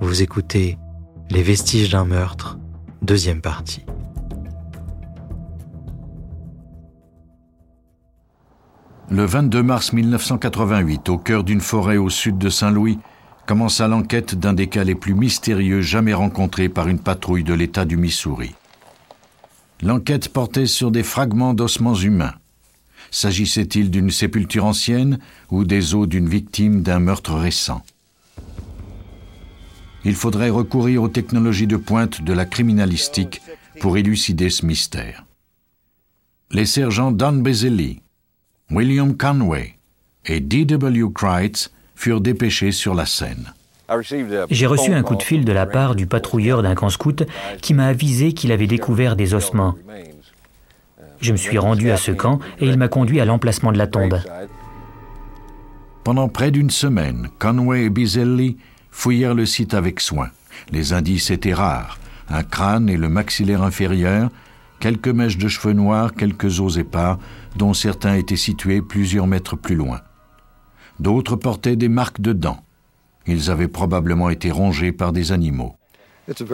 Vous écoutez Les vestiges d'un meurtre, deuxième partie. Le 22 mars 1988, au cœur d'une forêt au sud de Saint-Louis, commença l'enquête d'un des cas les plus mystérieux jamais rencontrés par une patrouille de l'État du Missouri. L'enquête portait sur des fragments d'ossements humains. S'agissait-il d'une sépulture ancienne ou des os d'une victime d'un meurtre récent? Il faudrait recourir aux technologies de pointe de la criminalistique pour élucider ce mystère. Les sergents Don Bezzelli, William Conway et D.W. Kreitz furent dépêchés sur la scène. J'ai reçu un coup de fil de la part du patrouilleur d'un camp scout qui m'a avisé qu'il avait découvert des ossements. Je me suis rendu à ce camp et il m'a conduit à l'emplacement de la tombe. Pendant près d'une semaine, Conway et Bizelli fouillèrent le site avec soin. Les indices étaient rares. Un crâne et le maxillaire inférieur, quelques mèches de cheveux noirs, quelques os épars, dont certains étaient situés plusieurs mètres plus loin. D'autres portaient des marques de dents. Ils avaient probablement été rongés par des animaux.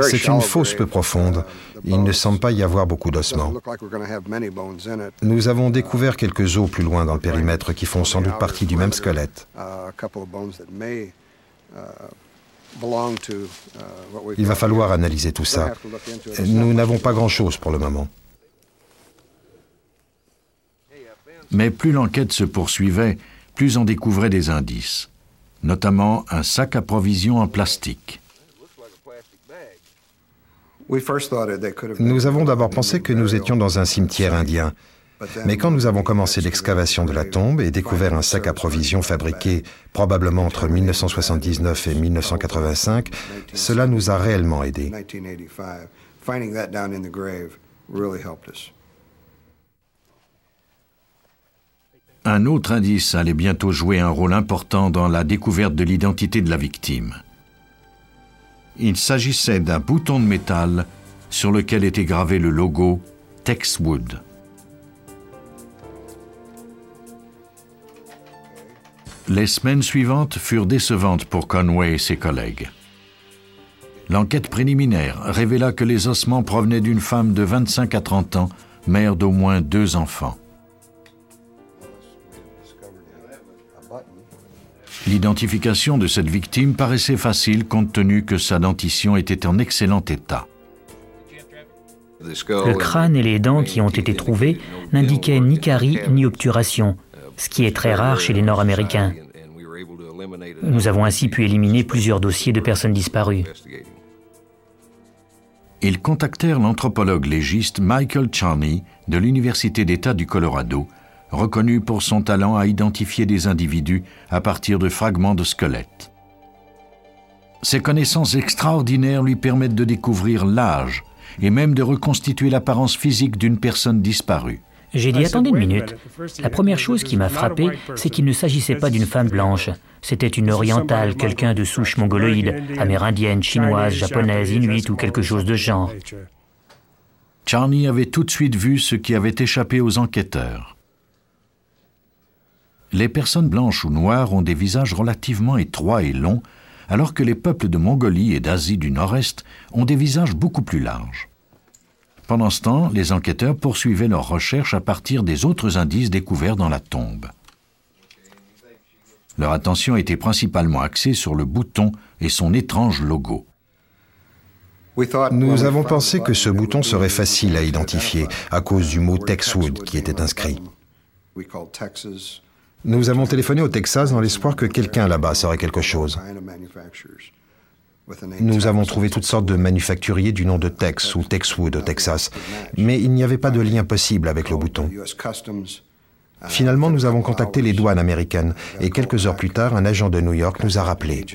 C'est une fosse peu profonde. Il ne semble pas y avoir beaucoup d'ossements. Nous avons découvert quelques os plus loin dans le périmètre qui font sans doute partie du même squelette. Il va falloir analyser tout ça. Nous n'avons pas grand-chose pour le moment. Mais plus l'enquête se poursuivait, plus on découvrait des indices, notamment un sac à provisions en plastique. Nous avons d'abord pensé que nous étions dans un cimetière indien. Mais quand nous avons commencé l'excavation de la tombe et découvert un sac à provisions fabriqué probablement entre 1979 et 1985, cela nous a réellement aidés. Un autre indice allait bientôt jouer un rôle important dans la découverte de l'identité de la victime. Il s'agissait d'un bouton de métal sur lequel était gravé le logo Texwood. Les semaines suivantes furent décevantes pour Conway et ses collègues. L'enquête préliminaire révéla que les ossements provenaient d'une femme de 25 à 30 ans, mère d'au moins deux enfants. L'identification de cette victime paraissait facile compte tenu que sa dentition était en excellent état. Le crâne et les dents qui ont été trouvés n'indiquaient ni carie ni obturation, ce qui est très rare chez les Nord-Américains. Nous avons ainsi pu éliminer plusieurs dossiers de personnes disparues. Ils contactèrent l'anthropologue légiste Michael Charney de l'Université d'État du Colorado reconnu pour son talent à identifier des individus à partir de fragments de squelettes. Ses connaissances extraordinaires lui permettent de découvrir l'âge et même de reconstituer l'apparence physique d'une personne disparue. J'ai dit attendez une minute. La première chose qui m'a frappé, c'est qu'il ne s'agissait pas d'une femme blanche. C'était une orientale, quelqu'un de souche mongoloïde, amérindienne, chinoise, japonaise, inuite ou quelque chose de genre. Charney avait tout de suite vu ce qui avait échappé aux enquêteurs. Les personnes blanches ou noires ont des visages relativement étroits et longs, alors que les peuples de Mongolie et d'Asie du Nord-Est ont des visages beaucoup plus larges. Pendant ce temps, les enquêteurs poursuivaient leurs recherches à partir des autres indices découverts dans la tombe. Leur attention était principalement axée sur le bouton et son étrange logo. Nous avons pensé que ce bouton serait facile à identifier à cause du mot Texwood qui était inscrit. Nous avons téléphoné au Texas dans l'espoir que quelqu'un là-bas saurait quelque chose. Nous avons trouvé toutes sortes de manufacturiers du nom de Tex ou Texwood au Texas, mais il n'y avait pas de lien possible avec le bouton. Finalement, nous avons contacté les douanes américaines et quelques heures plus tard, un agent de New York nous a rappelés.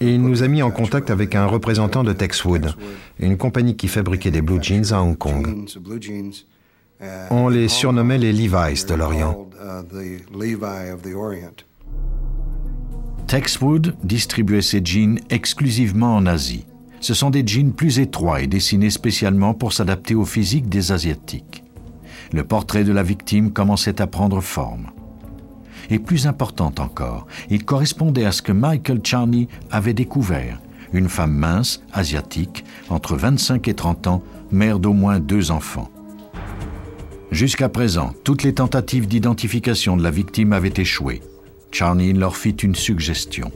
Il nous a mis en contact avec un représentant de Texwood, une compagnie qui fabriquait des blue jeans à Hong Kong. On les surnommait les Levi's de l'Orient. Texwood distribuait ses jeans exclusivement en Asie. Ce sont des jeans plus étroits et dessinés spécialement pour s'adapter au physique des Asiatiques. Le portrait de la victime commençait à prendre forme. Et plus importante encore, il correspondait à ce que Michael Charney avait découvert, une femme mince, asiatique, entre 25 et 30 ans, mère d'au moins deux enfants. Jusqu'à présent, toutes les tentatives d'identification de la victime avaient échoué. Charney leur fit une suggestion.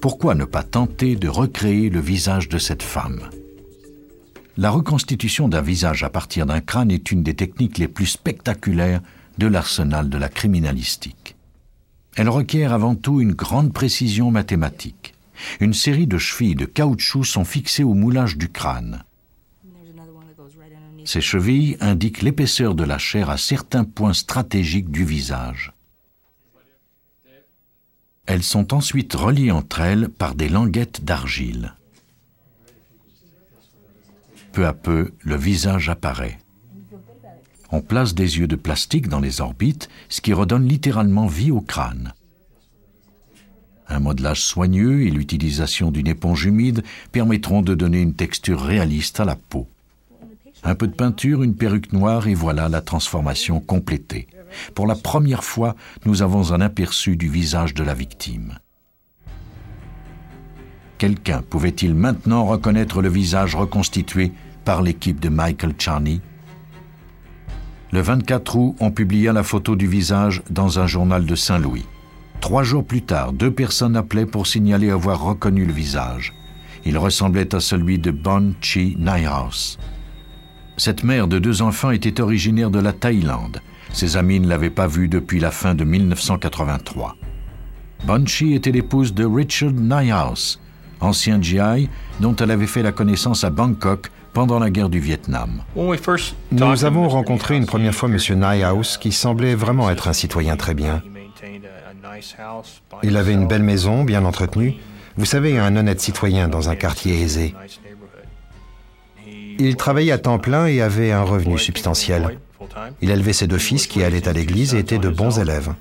Pourquoi ne pas tenter de recréer le visage de cette femme? La reconstitution d'un visage à partir d'un crâne est une des techniques les plus spectaculaires de l'arsenal de la criminalistique. Elle requiert avant tout une grande précision mathématique. Une série de chevilles de caoutchouc sont fixées au moulage du crâne. Ces chevilles indiquent l'épaisseur de la chair à certains points stratégiques du visage. Elles sont ensuite reliées entre elles par des languettes d'argile. Peu à peu, le visage apparaît. On place des yeux de plastique dans les orbites, ce qui redonne littéralement vie au crâne. Un modelage soigneux et l'utilisation d'une éponge humide permettront de donner une texture réaliste à la peau. Un peu de peinture, une perruque noire et voilà la transformation complétée. Pour la première fois, nous avons un aperçu du visage de la victime. Quelqu'un pouvait-il maintenant reconnaître le visage reconstitué par l'équipe de Michael Charney? Le 24 août, on publia la photo du visage dans un journal de Saint-Louis. Trois jours plus tard, deux personnes appelaient pour signaler avoir reconnu le visage. Il ressemblait à celui de Bon Chi Naihaus. Cette mère de deux enfants était originaire de la Thaïlande. Ses amis ne l'avaient pas vue depuis la fin de 1983. Bonchi était l'épouse de Richard Nyhouse, ancien GI dont elle avait fait la connaissance à Bangkok pendant la guerre du Vietnam. Nous avons rencontré une première fois M. Nyhouse qui semblait vraiment être un citoyen très bien. Il avait une belle maison, bien entretenue. Vous savez, un honnête citoyen dans un quartier aisé. Il travaillait à temps plein et avait un revenu substantiel. Il élevait ses deux fils qui allaient à l'église et étaient de bons élèves.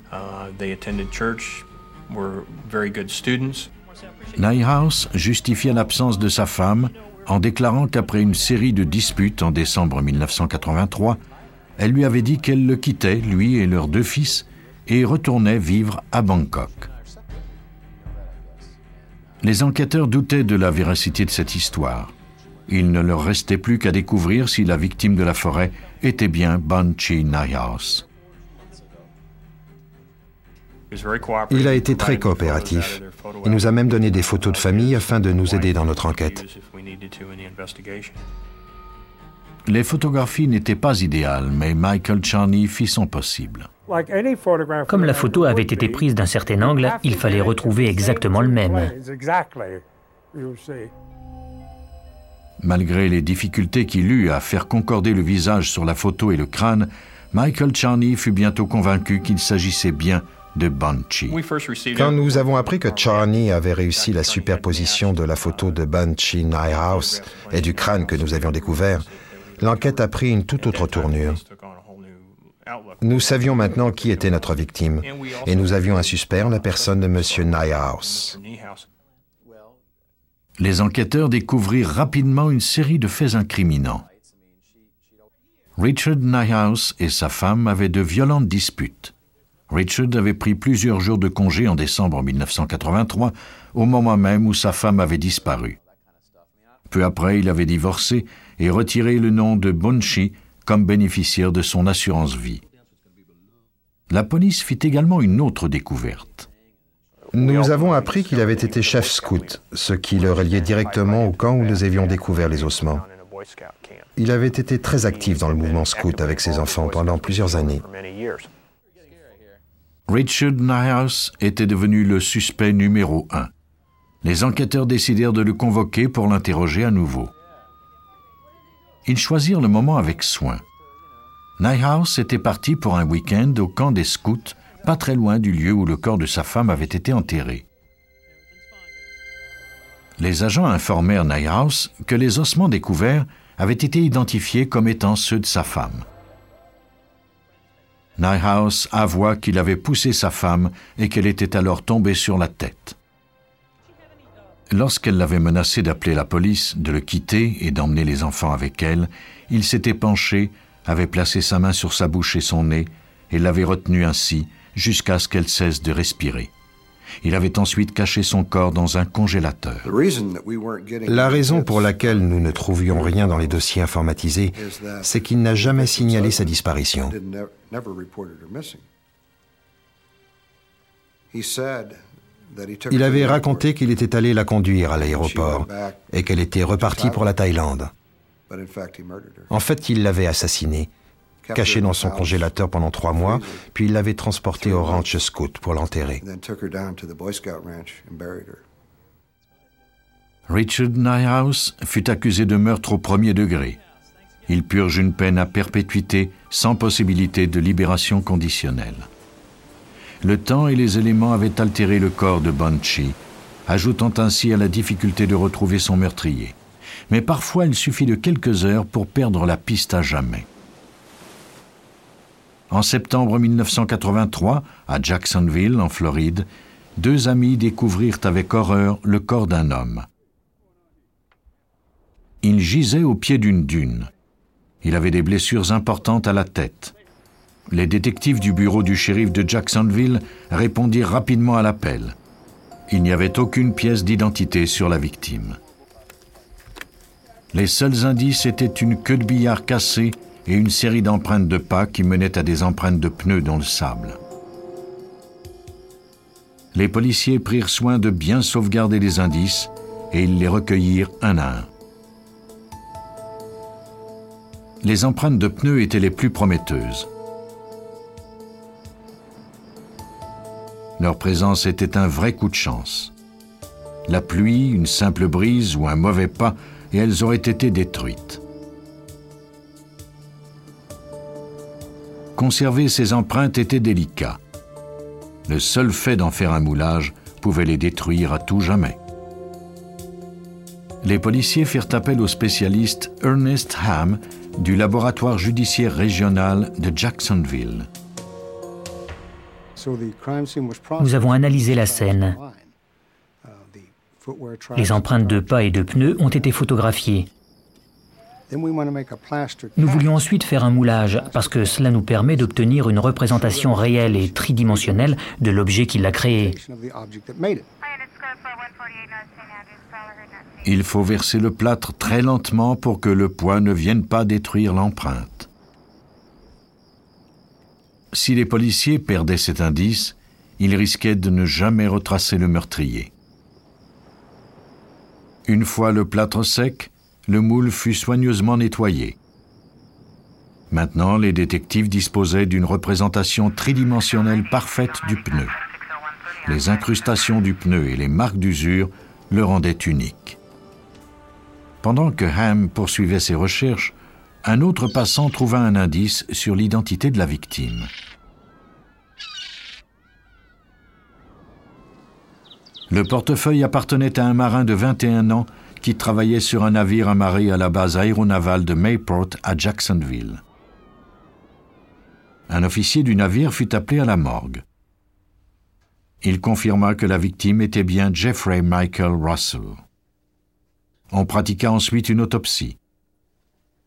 Nyhouse justifia l'absence de sa femme en déclarant qu'après une série de disputes en décembre 1983, elle lui avait dit qu'elle le quittait, lui et leurs deux fils, et retournait vivre à Bangkok. Les enquêteurs doutaient de la véracité de cette histoire. Il ne leur restait plus qu'à découvrir si la victime de la forêt était bien Banchi Nayas. Il a été très coopératif. Il nous a même donné des photos de famille afin de nous aider dans notre enquête. Les photographies n'étaient pas idéales, mais Michael Charney fit son possible. Comme la photo avait été prise d'un certain angle, il fallait retrouver exactement le même. Malgré les difficultés qu'il eut à faire concorder le visage sur la photo et le crâne, Michael Charney fut bientôt convaincu qu'il s'agissait bien de Banshee. Quand nous avons appris que Charney avait réussi la superposition de la photo de Banshee House et du crâne que nous avions découvert, l'enquête a pris une toute autre tournure. Nous savions maintenant qui était notre victime et nous avions un suspect en la personne de M. Nyhouse les enquêteurs découvrirent rapidement une série de faits incriminants. Richard Nyhouse et sa femme avaient de violentes disputes. Richard avait pris plusieurs jours de congé en décembre 1983, au moment même où sa femme avait disparu. Peu après, il avait divorcé et retiré le nom de Bonchi comme bénéficiaire de son assurance vie. La police fit également une autre découverte. Nous avons appris qu'il avait été chef scout, ce qui le reliait directement au camp où nous avions découvert les ossements. Il avait été très actif dans le mouvement scout avec ses enfants pendant plusieurs années. Richard Nyhouse était devenu le suspect numéro un. Les enquêteurs décidèrent de le convoquer pour l'interroger à nouveau. Ils choisirent le moment avec soin. Nyhouse était parti pour un week-end au camp des scouts pas très loin du lieu où le corps de sa femme avait été enterré. Les agents informèrent Nyhouse que les ossements découverts avaient été identifiés comme étant ceux de sa femme. Nyhouse avoua qu'il avait poussé sa femme et qu'elle était alors tombée sur la tête. Lorsqu'elle l'avait menacé d'appeler la police, de le quitter et d'emmener les enfants avec elle, il s'était penché, avait placé sa main sur sa bouche et son nez, et l'avait retenu ainsi jusqu'à ce qu'elle cesse de respirer. Il avait ensuite caché son corps dans un congélateur. La raison pour laquelle nous ne trouvions rien dans les dossiers informatisés, c'est qu'il n'a jamais signalé sa disparition. Il avait raconté qu'il était allé la conduire à l'aéroport et qu'elle était repartie pour la Thaïlande. En fait, il l'avait assassinée, cachée dans son congélateur pendant trois mois, puis il l'avait transportée au ranch scout pour l'enterrer. Richard Nyhouse fut accusé de meurtre au premier degré. Il purge une peine à perpétuité sans possibilité de libération conditionnelle. Le temps et les éléments avaient altéré le corps de Banshee, ajoutant ainsi à la difficulté de retrouver son meurtrier mais parfois il suffit de quelques heures pour perdre la piste à jamais. En septembre 1983, à Jacksonville, en Floride, deux amis découvrirent avec horreur le corps d'un homme. Il gisait au pied d'une dune. Il avait des blessures importantes à la tête. Les détectives du bureau du shérif de Jacksonville répondirent rapidement à l'appel. Il n'y avait aucune pièce d'identité sur la victime. Les seuls indices étaient une queue de billard cassée et une série d'empreintes de pas qui menaient à des empreintes de pneus dans le sable. Les policiers prirent soin de bien sauvegarder les indices et ils les recueillirent un à un. Les empreintes de pneus étaient les plus prometteuses. Leur présence était un vrai coup de chance. La pluie, une simple brise ou un mauvais pas et elles auraient été détruites. Conserver ces empreintes était délicat. Le seul fait d'en faire un moulage pouvait les détruire à tout jamais. Les policiers firent appel au spécialiste Ernest Ham du laboratoire judiciaire régional de Jacksonville. Nous avons analysé la scène. Les empreintes de pas et de pneus ont été photographiées. Nous voulions ensuite faire un moulage parce que cela nous permet d'obtenir une représentation réelle et tridimensionnelle de l'objet qui l'a créé. Il faut verser le plâtre très lentement pour que le poids ne vienne pas détruire l'empreinte. Si les policiers perdaient cet indice, ils risquaient de ne jamais retracer le meurtrier. Une fois le plâtre sec, le moule fut soigneusement nettoyé. Maintenant, les détectives disposaient d'une représentation tridimensionnelle parfaite du pneu. Les incrustations du pneu et les marques d'usure le rendaient unique. Pendant que Ham poursuivait ses recherches, un autre passant trouva un indice sur l'identité de la victime. Le portefeuille appartenait à un marin de 21 ans qui travaillait sur un navire amarré à la base aéronavale de Mayport à Jacksonville. Un officier du navire fut appelé à la morgue. Il confirma que la victime était bien Jeffrey Michael Russell. On pratiqua ensuite une autopsie.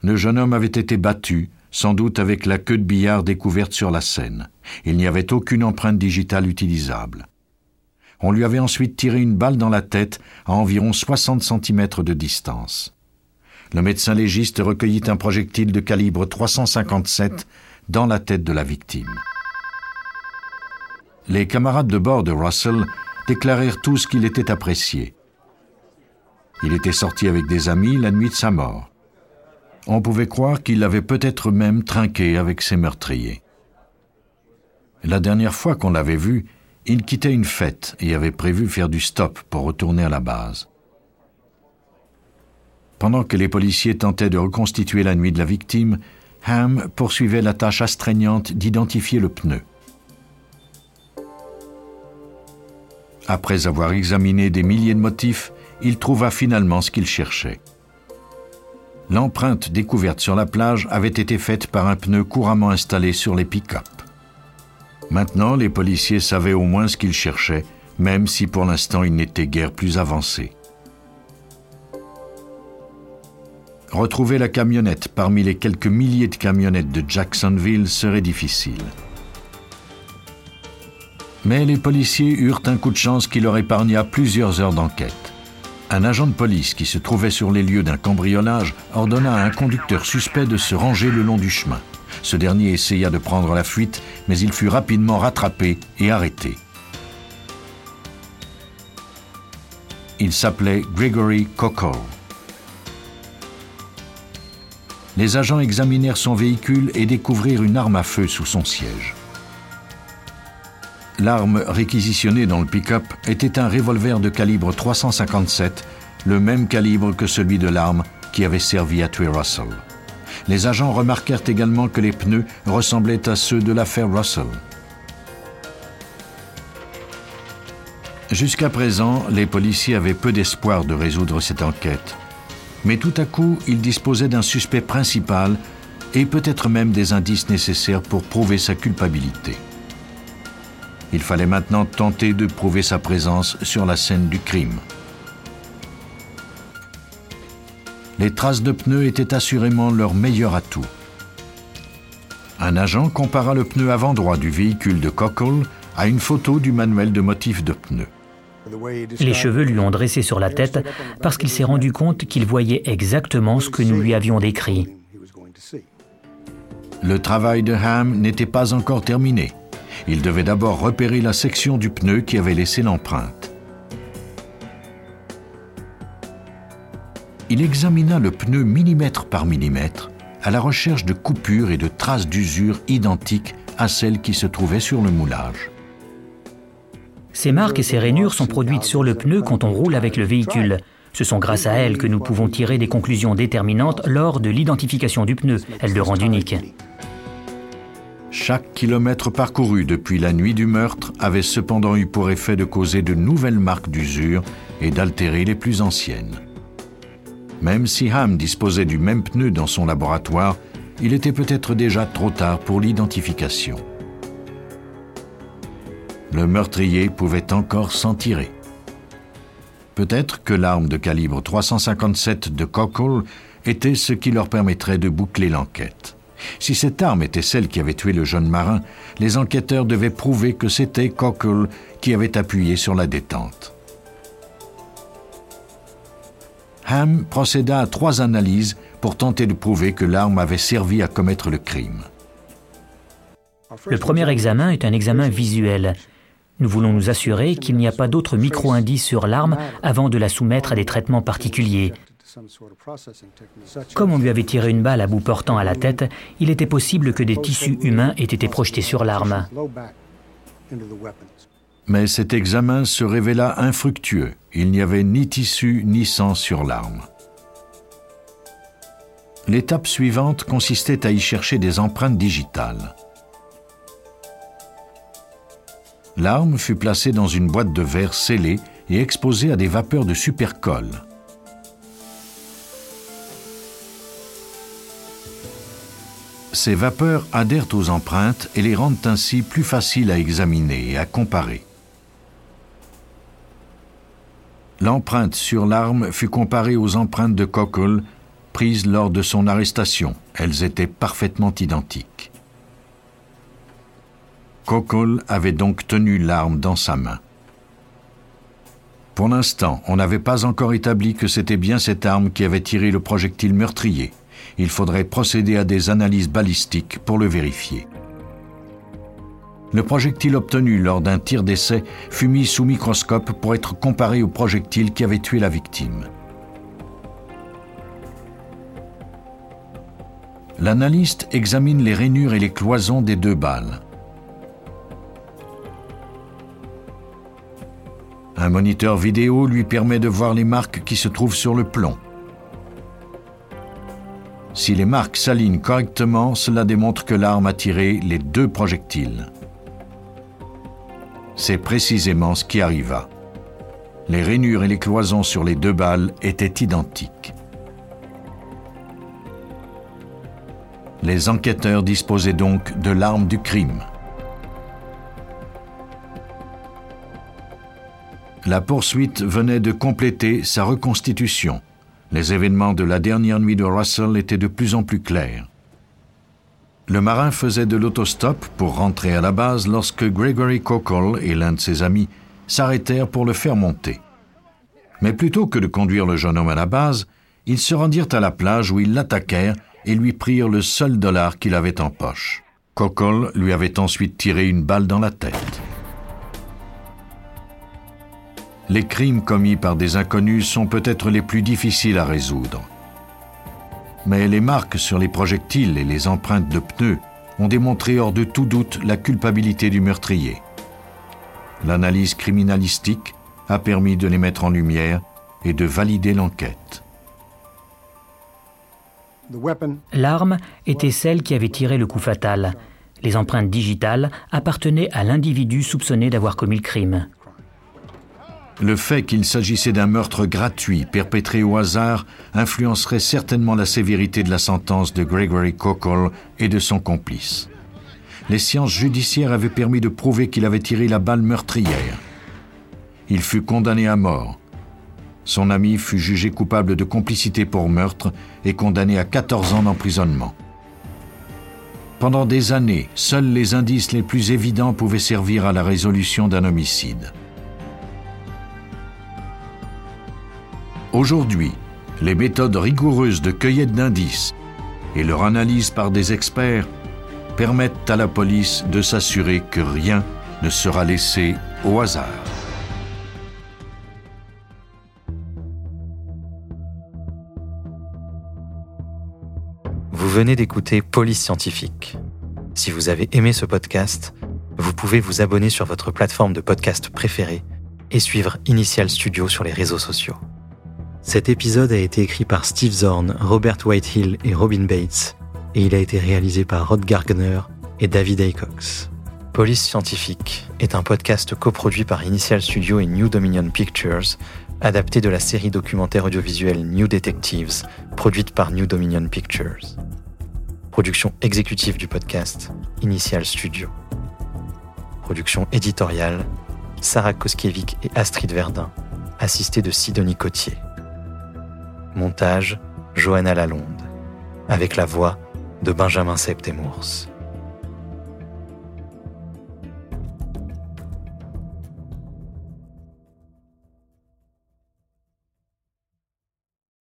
Le jeune homme avait été battu, sans doute avec la queue de billard découverte sur la scène. Il n'y avait aucune empreinte digitale utilisable. On lui avait ensuite tiré une balle dans la tête à environ 60 cm de distance. Le médecin légiste recueillit un projectile de calibre 357 dans la tête de la victime. Les camarades de bord de Russell déclarèrent tous qu'il était apprécié. Il était sorti avec des amis la nuit de sa mort. On pouvait croire qu'il avait peut-être même trinqué avec ses meurtriers. La dernière fois qu'on l'avait vu, il quittait une fête et avait prévu faire du stop pour retourner à la base. Pendant que les policiers tentaient de reconstituer la nuit de la victime, Ham poursuivait la tâche astreignante d'identifier le pneu. Après avoir examiné des milliers de motifs, il trouva finalement ce qu'il cherchait. L'empreinte découverte sur la plage avait été faite par un pneu couramment installé sur les pick-up. Maintenant, les policiers savaient au moins ce qu'ils cherchaient, même si pour l'instant ils n'étaient guère plus avancés. Retrouver la camionnette parmi les quelques milliers de camionnettes de Jacksonville serait difficile. Mais les policiers eurent un coup de chance qui leur épargna plusieurs heures d'enquête. Un agent de police qui se trouvait sur les lieux d'un cambriolage ordonna à un conducteur suspect de se ranger le long du chemin. Ce dernier essaya de prendre la fuite, mais il fut rapidement rattrapé et arrêté. Il s'appelait Gregory Cockle. Les agents examinèrent son véhicule et découvrirent une arme à feu sous son siège. L'arme réquisitionnée dans le pick-up était un revolver de calibre 357, le même calibre que celui de l'arme qui avait servi à tuer Russell. Les agents remarquèrent également que les pneus ressemblaient à ceux de l'affaire Russell. Jusqu'à présent, les policiers avaient peu d'espoir de résoudre cette enquête. Mais tout à coup, ils disposaient d'un suspect principal et peut-être même des indices nécessaires pour prouver sa culpabilité. Il fallait maintenant tenter de prouver sa présence sur la scène du crime. Les traces de pneus étaient assurément leur meilleur atout. Un agent compara le pneu avant droit du véhicule de Cockle à une photo du manuel de motif de pneus. Les cheveux lui ont dressé sur la tête parce qu'il s'est rendu compte qu'il voyait exactement ce que nous lui avions décrit. Le travail de Ham n'était pas encore terminé. Il devait d'abord repérer la section du pneu qui avait laissé l'empreinte. Il examina le pneu millimètre par millimètre à la recherche de coupures et de traces d'usure identiques à celles qui se trouvaient sur le moulage. Ces marques et ces rainures sont produites sur le pneu quand on roule avec le véhicule. Ce sont grâce à elles que nous pouvons tirer des conclusions déterminantes lors de l'identification du pneu. Elles le rendent unique. Chaque kilomètre parcouru depuis la nuit du meurtre avait cependant eu pour effet de causer de nouvelles marques d'usure et d'altérer les plus anciennes. Même si Ham disposait du même pneu dans son laboratoire, il était peut-être déjà trop tard pour l'identification. Le meurtrier pouvait encore s'en tirer. Peut-être que l'arme de calibre 357 de Cockle était ce qui leur permettrait de boucler l'enquête. Si cette arme était celle qui avait tué le jeune marin, les enquêteurs devaient prouver que c'était Cockle qui avait appuyé sur la détente. Ham procéda à trois analyses pour tenter de prouver que l'arme avait servi à commettre le crime. Le premier examen est un examen visuel. Nous voulons nous assurer qu'il n'y a pas d'autres micro-indices sur l'arme avant de la soumettre à des traitements particuliers. Comme on lui avait tiré une balle à bout portant à la tête, il était possible que des tissus humains aient été projetés sur l'arme. Mais cet examen se révéla infructueux. Il n'y avait ni tissu ni sang sur l'arme. L'étape suivante consistait à y chercher des empreintes digitales. L'arme fut placée dans une boîte de verre scellée et exposée à des vapeurs de supercolle. Ces vapeurs adhèrent aux empreintes et les rendent ainsi plus faciles à examiner et à comparer. L'empreinte sur l'arme fut comparée aux empreintes de Cockle prises lors de son arrestation. Elles étaient parfaitement identiques. Cockle avait donc tenu l'arme dans sa main. Pour l'instant, on n'avait pas encore établi que c'était bien cette arme qui avait tiré le projectile meurtrier. Il faudrait procéder à des analyses balistiques pour le vérifier. Le projectile obtenu lors d'un tir d'essai fut mis sous microscope pour être comparé au projectile qui avait tué la victime. L'analyste examine les rainures et les cloisons des deux balles. Un moniteur vidéo lui permet de voir les marques qui se trouvent sur le plomb. Si les marques s'alignent correctement, cela démontre que l'arme a tiré les deux projectiles. C'est précisément ce qui arriva. Les rainures et les cloisons sur les deux balles étaient identiques. Les enquêteurs disposaient donc de l'arme du crime. La poursuite venait de compléter sa reconstitution. Les événements de la dernière nuit de Russell étaient de plus en plus clairs. Le marin faisait de l'autostop pour rentrer à la base lorsque Gregory Cockle et l'un de ses amis s'arrêtèrent pour le faire monter. Mais plutôt que de conduire le jeune homme à la base, ils se rendirent à la plage où ils l'attaquèrent et lui prirent le seul dollar qu'il avait en poche. Cockle lui avait ensuite tiré une balle dans la tête. Les crimes commis par des inconnus sont peut-être les plus difficiles à résoudre. Mais les marques sur les projectiles et les empreintes de pneus ont démontré hors de tout doute la culpabilité du meurtrier. L'analyse criminalistique a permis de les mettre en lumière et de valider l'enquête. L'arme était celle qui avait tiré le coup fatal. Les empreintes digitales appartenaient à l'individu soupçonné d'avoir commis le crime. Le fait qu'il s'agissait d'un meurtre gratuit perpétré au hasard influencerait certainement la sévérité de la sentence de Gregory Cockle et de son complice. Les sciences judiciaires avaient permis de prouver qu'il avait tiré la balle meurtrière. Il fut condamné à mort. Son ami fut jugé coupable de complicité pour meurtre et condamné à 14 ans d'emprisonnement. Pendant des années, seuls les indices les plus évidents pouvaient servir à la résolution d'un homicide. Aujourd'hui, les méthodes rigoureuses de cueillette d'indices et leur analyse par des experts permettent à la police de s'assurer que rien ne sera laissé au hasard. Vous venez d'écouter Police Scientifique. Si vous avez aimé ce podcast, vous pouvez vous abonner sur votre plateforme de podcast préférée et suivre Initial Studio sur les réseaux sociaux. Cet épisode a été écrit par Steve Zorn, Robert Whitehill et Robin Bates, et il a été réalisé par Rod Gardner et David Aycox. Police Scientifique est un podcast coproduit par Initial Studio et New Dominion Pictures, adapté de la série documentaire audiovisuelle New Detectives, produite par New Dominion Pictures. Production exécutive du podcast, Initial Studio. Production éditoriale, Sarah Koskiewicz et Astrid Verdun, assistée de Sidonie Cotier. Montage Johanna Lalonde. Avec la voix de Benjamin Septemours.